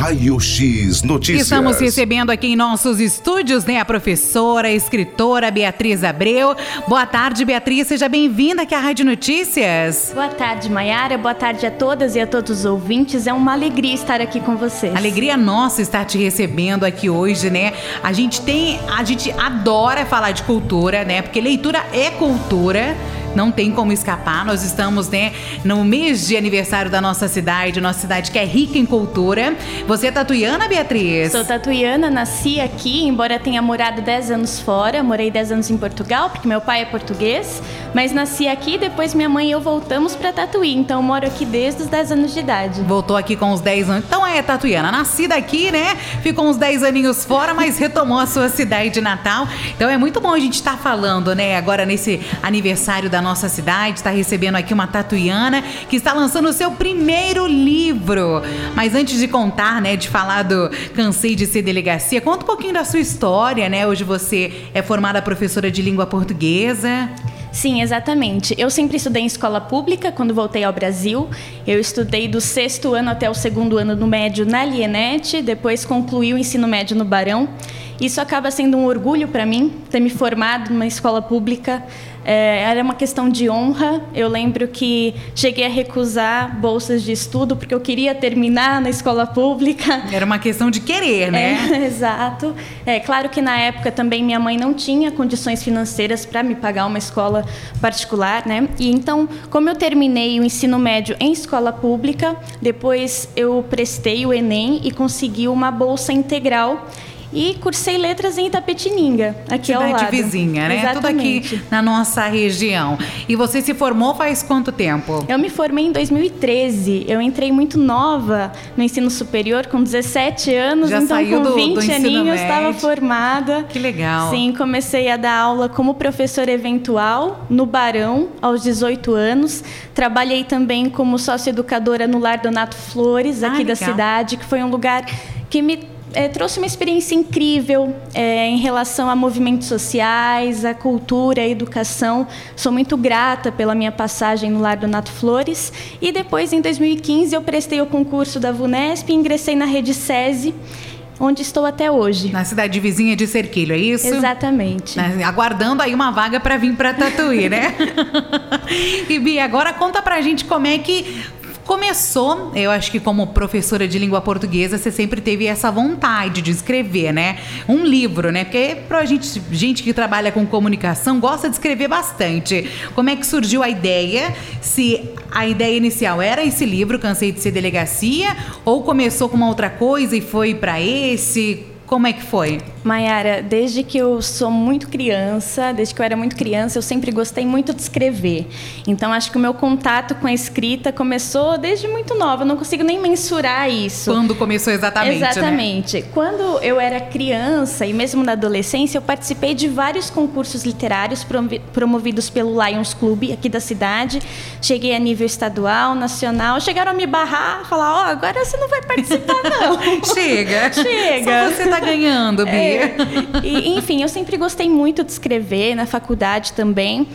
Raio X Notícias. Estamos recebendo aqui em nossos estúdios, né, a professora, a escritora Beatriz Abreu. Boa tarde, Beatriz, seja bem-vinda aqui à Rádio Notícias. Boa tarde, Maiara. Boa tarde a todas e a todos os ouvintes. É uma alegria estar aqui com vocês. Alegria nossa estar te recebendo aqui hoje, né? A gente tem, a gente adora falar de cultura, né? Porque leitura é cultura não tem como escapar. Nós estamos, né, no mês de aniversário da nossa cidade, nossa cidade que é rica em cultura. Você é tatuiana, Beatriz? Sou tatuiana, nasci aqui, embora tenha morado 10 anos fora. Morei 10 anos em Portugal, porque meu pai é português, mas nasci aqui, depois minha mãe e eu voltamos para Tatuí. Então moro aqui desde os 10 anos de idade. Voltou aqui com os 10 anos. Então é tatuiana, nascida aqui, né? Ficou uns 10 aninhos fora, mas retomou a sua cidade natal. Então é muito bom a gente estar tá falando, né, agora nesse aniversário da nossa cidade, está recebendo aqui uma tatuiana que está lançando o seu primeiro livro. Mas antes de contar, né, de falar do Cansei de Ser Delegacia, conta um pouquinho da sua história, né? Hoje você é formada professora de língua portuguesa. Sim, exatamente. Eu sempre estudei em escola pública quando voltei ao Brasil. Eu estudei do sexto ano até o segundo ano no médio na Lienet, depois concluí o ensino médio no Barão. Isso acaba sendo um orgulho para mim, ter me formado numa escola pública. É, era uma questão de honra. Eu lembro que cheguei a recusar bolsas de estudo porque eu queria terminar na escola pública. Era uma questão de querer, né? É, exato. É claro que na época também minha mãe não tinha condições financeiras para me pagar uma escola particular, né? E então, como eu terminei o ensino médio em escola pública, depois eu prestei o Enem e consegui uma bolsa integral e cursei letras em Itapetininga, aqui Cidade ao lado. vizinha, né? Exatamente. Tudo aqui na nossa região. E você se formou faz quanto tempo? Eu me formei em 2013. Eu entrei muito nova no ensino superior, com 17 anos, Já então saiu com do, 20 do aninhos estava formada. Que legal. Sim, comecei a dar aula como professora eventual no Barão aos 18 anos. Trabalhei também como sócio-educadora no Lar Donato Flores, aqui ah, da cidade, que foi um lugar que me é, trouxe uma experiência incrível é, em relação a movimentos sociais, a cultura, a educação. Sou muito grata pela minha passagem no Lar do Nato Flores. E depois, em 2015, eu prestei o concurso da VUNESP e ingressei na rede SESI onde estou até hoje. Na cidade vizinha de Cerquilho, é isso? Exatamente. Né, aguardando aí uma vaga para vir para Tatuí, né? e Bia, agora conta pra gente como é que começou, eu acho que como professora de língua portuguesa, você sempre teve essa vontade de escrever, né? Um livro, né? Porque pra gente, gente que trabalha com comunicação gosta de escrever bastante. Como é que surgiu a ideia? Se a ideia inicial era esse livro, Cansei de Ser Delegacia, ou começou com uma outra coisa e foi para esse? Como é que foi? Maiara, desde que eu sou muito criança, desde que eu era muito criança, eu sempre gostei muito de escrever. Então, acho que o meu contato com a escrita começou desde muito nova. Eu não consigo nem mensurar isso. Quando começou exatamente? Né? Exatamente. Né? Quando eu era criança e mesmo na adolescência, eu participei de vários concursos literários promovidos pelo Lions Club aqui da cidade. Cheguei a nível estadual, nacional. Chegaram a me barrar, falar: Ó, oh, agora você não vai participar, não. Chega. Chega. Só você tá ganhando, Bia. É. E, enfim, eu sempre gostei muito de escrever, na faculdade também.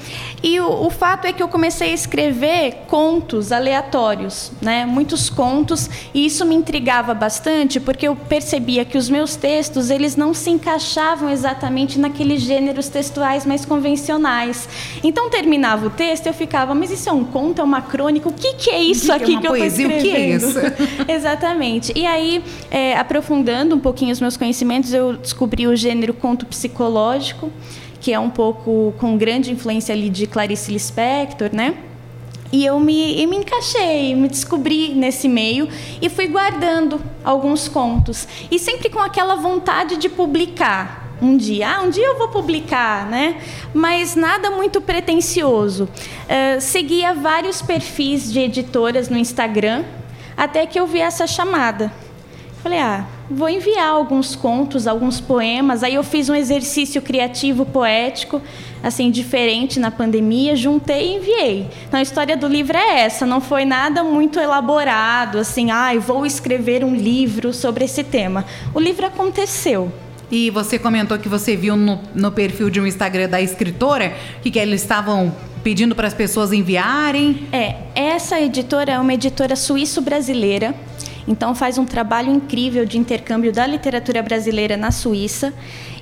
E o, o, fato é que eu comecei a escrever contos aleatórios, né? Muitos contos, e isso me intrigava bastante, porque eu percebia que os meus textos, eles não se encaixavam exatamente naqueles gêneros textuais mais convencionais. Então terminava o texto, eu ficava, mas isso é um conto, é uma crônica? O que, que é isso que aqui que, é que eu escrevendo? O que é isso? exatamente. E aí, é, aprofundando um pouquinho os meus conhecimentos, eu descobri o gênero conto psicológico, que é um pouco com grande influência ali de Clarice Lispector, né? E eu me, eu me encaixei, me descobri nesse meio e fui guardando alguns contos. E sempre com aquela vontade de publicar. Um dia, ah, um dia eu vou publicar, né? Mas nada muito pretencioso. Uh, seguia vários perfis de editoras no Instagram, até que eu vi essa chamada. Falei, ah, vou enviar alguns contos, alguns poemas. Aí eu fiz um exercício criativo poético, assim, diferente na pandemia, juntei e enviei. Então a história do livro é essa, não foi nada muito elaborado, assim, ah, vou escrever um livro sobre esse tema. O livro aconteceu. E você comentou que você viu no, no perfil de um Instagram da escritora que, que eles estavam pedindo para as pessoas enviarem. É, essa editora é uma editora suíço-brasileira Então faz um trabalho incrível de intercâmbio da literatura brasileira na Suíça.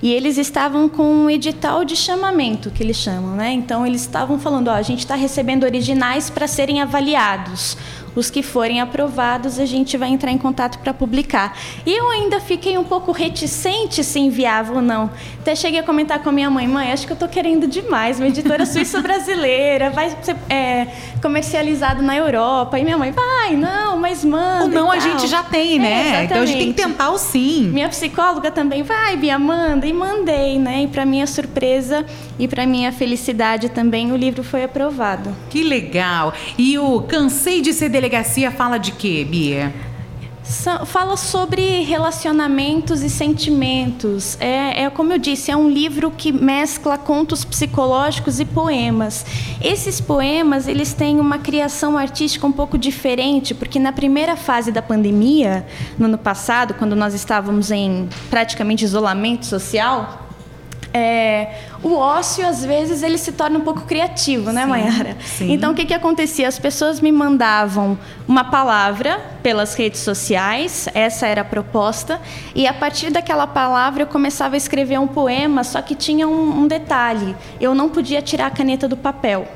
E eles estavam com um edital de chamamento, que eles chamam, né? Então eles estavam falando, ó, a gente está recebendo originais para serem avaliados. Os que forem aprovados, a gente vai entrar em contato para publicar. E eu ainda fiquei um pouco reticente se enviava ou não. Até cheguei a comentar com a minha mãe, mãe, acho que eu estou querendo demais, uma editora suíça brasileira, vai ser é, comercializado na Europa. E minha mãe, vai, não, mas manda. O não a gente já tem, né? É, então a gente tem que tentar o sim. Minha psicóloga também, vai, Bia, manda. E mandei, né? E para minha surpresa e para minha felicidade também, o livro foi aprovado. Que legal. E o Cansei de Ser Delegacia fala de quê, Bia? Fala sobre relacionamentos e sentimentos. É, é, como eu disse, é um livro que mescla contos psicológicos e poemas. Esses poemas eles têm uma criação artística um pouco diferente, porque na primeira fase da pandemia, no ano passado, quando nós estávamos em praticamente isolamento social, é, o ócio, às vezes, ele se torna um pouco criativo, né, Mayara? Então, o que, que acontecia? As pessoas me mandavam uma palavra pelas redes sociais, essa era a proposta, e a partir daquela palavra eu começava a escrever um poema, só que tinha um, um detalhe: eu não podia tirar a caneta do papel.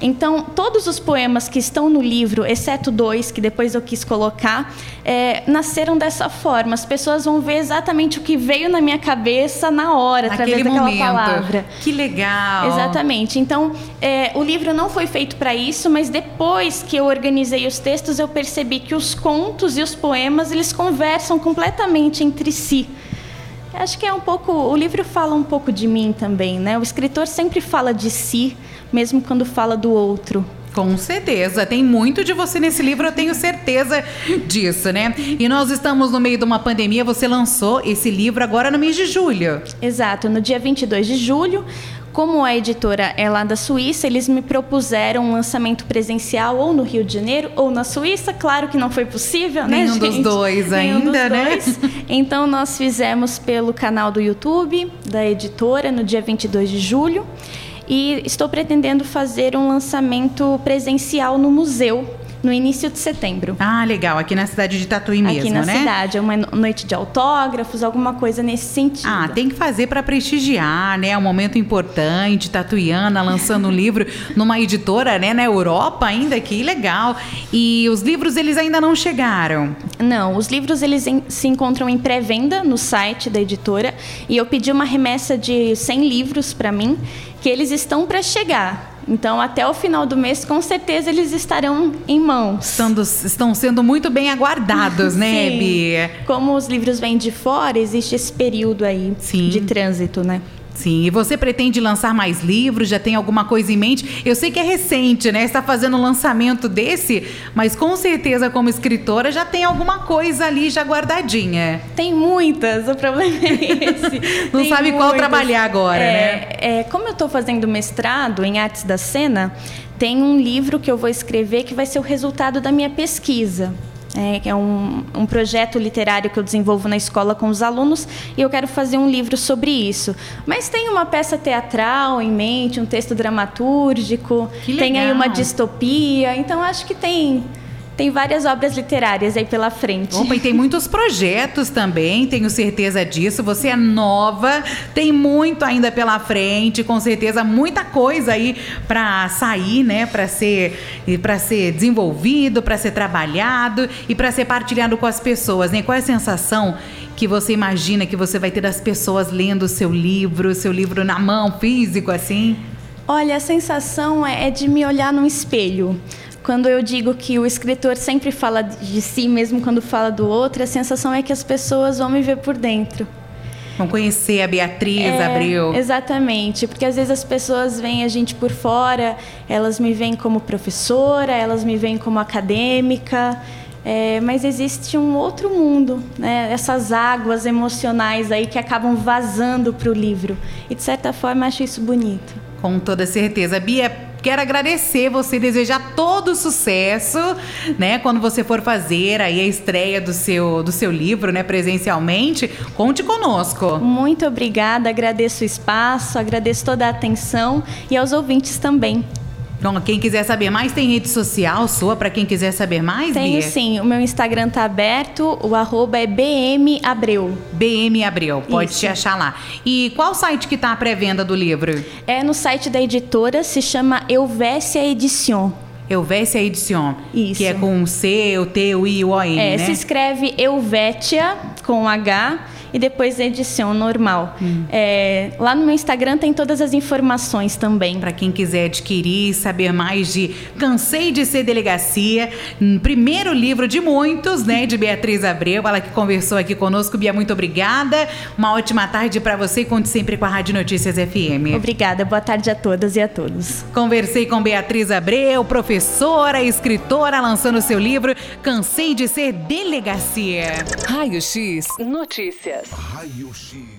Então, todos os poemas que estão no livro, exceto dois, que depois eu quis colocar, é, nasceram dessa forma. As pessoas vão ver exatamente o que veio na minha cabeça na hora, através daquela momento. palavra. Que legal! Exatamente. Então, é, o livro não foi feito para isso, mas depois que eu organizei os textos, eu percebi que os contos e os poemas, eles conversam completamente entre si. Acho que é um pouco. O livro fala um pouco de mim também, né? O escritor sempre fala de si, mesmo quando fala do outro. Com certeza, tem muito de você nesse livro, eu tenho certeza disso, né? E nós estamos no meio de uma pandemia, você lançou esse livro agora no mês de julho. Exato, no dia 22 de julho. Como a editora é lá da Suíça, eles me propuseram um lançamento presencial ou no Rio de Janeiro ou na Suíça. Claro que não foi possível, Nenhum né, Nenhum dos dois Nenhum ainda, dos né? Dois. Então nós fizemos pelo canal do YouTube da editora no dia 22 de julho e estou pretendendo fazer um lançamento presencial no museu no início de setembro. Ah, legal. Aqui na cidade de Tatuí mesmo, Aqui na né? cidade. É uma noite de autógrafos, alguma coisa nesse sentido. Ah, tem que fazer para prestigiar, né? É um momento importante. Tatuiana lançando um livro numa editora, né? Na Europa ainda. Que legal. E os livros, eles ainda não chegaram? Não. Os livros, eles em, se encontram em pré-venda no site da editora. E eu pedi uma remessa de 100 livros para mim, que eles estão para chegar. Então, até o final do mês, com certeza eles estarão em mãos. Estando, estão sendo muito bem aguardados, né. Bia? Como os livros vêm de fora, existe esse período aí Sim. de trânsito, né? Sim, e você pretende lançar mais livros? Já tem alguma coisa em mente? Eu sei que é recente, né? Está fazendo um lançamento desse, mas com certeza, como escritora, já tem alguma coisa ali já guardadinha. Tem muitas, o problema é esse. Não tem sabe muitas. qual trabalhar agora, é, né? É, como eu estou fazendo mestrado em artes da cena, tem um livro que eu vou escrever que vai ser o resultado da minha pesquisa é, é um, um projeto literário que eu desenvolvo na escola com os alunos e eu quero fazer um livro sobre isso. Mas tem uma peça teatral em mente, um texto dramatúrgico, tem aí uma distopia, então acho que tem tem várias obras literárias aí pela frente. Opa, e tem muitos projetos também, tenho certeza disso. Você é nova, tem muito ainda pela frente, com certeza muita coisa aí para sair, né, para ser para ser desenvolvido, para ser trabalhado e para ser partilhado com as pessoas, né? Qual é a sensação que você imagina que você vai ter das pessoas lendo o seu livro, seu livro na mão, físico assim? Olha, a sensação é, é de me olhar no espelho. Quando eu digo que o escritor sempre fala de si, mesmo quando fala do outro, a sensação é que as pessoas vão me ver por dentro. Vão conhecer a Beatriz é, Abril. Exatamente, porque às vezes as pessoas veem a gente por fora, elas me veem como professora, elas me veem como acadêmica, é, mas existe um outro mundo, né? essas águas emocionais aí que acabam vazando para o livro. E de certa forma acho isso bonito. Com toda certeza. Bia, quero agradecer você, desejar todo sucesso, né? Quando você for fazer aí a estreia do seu, do seu livro, né, presencialmente, conte conosco. Muito obrigada, agradeço o espaço, agradeço toda a atenção e aos ouvintes também. Então, quem quiser saber mais, tem rede social sua para quem quiser saber mais, Tenho Bia? sim. O meu Instagram tá aberto, o arroba é bmabreu. BM Abreu, pode Isso. te achar lá. E qual site que tá a pré-venda do livro? É no site da editora, se chama Elvésia Edition. Elvésia Edition. Isso. Que é com o C, o T, o I e o O-N, É, né? se escreve Elvétia com H e depois edição normal. Hum. É, lá no meu Instagram tem todas as informações também. Para quem quiser adquirir, saber mais de Cansei de Ser Delegacia, um primeiro livro de muitos, né, de Beatriz Abreu, ela que conversou aqui conosco. Bia, muito obrigada. Uma ótima tarde para você e conte sempre com a Rádio Notícias FM. Obrigada, boa tarde a todas e a todos. Conversei com Beatriz Abreu, professora, escritora, lançando seu livro Cansei de Ser Delegacia. Raio X Notícias. Raio X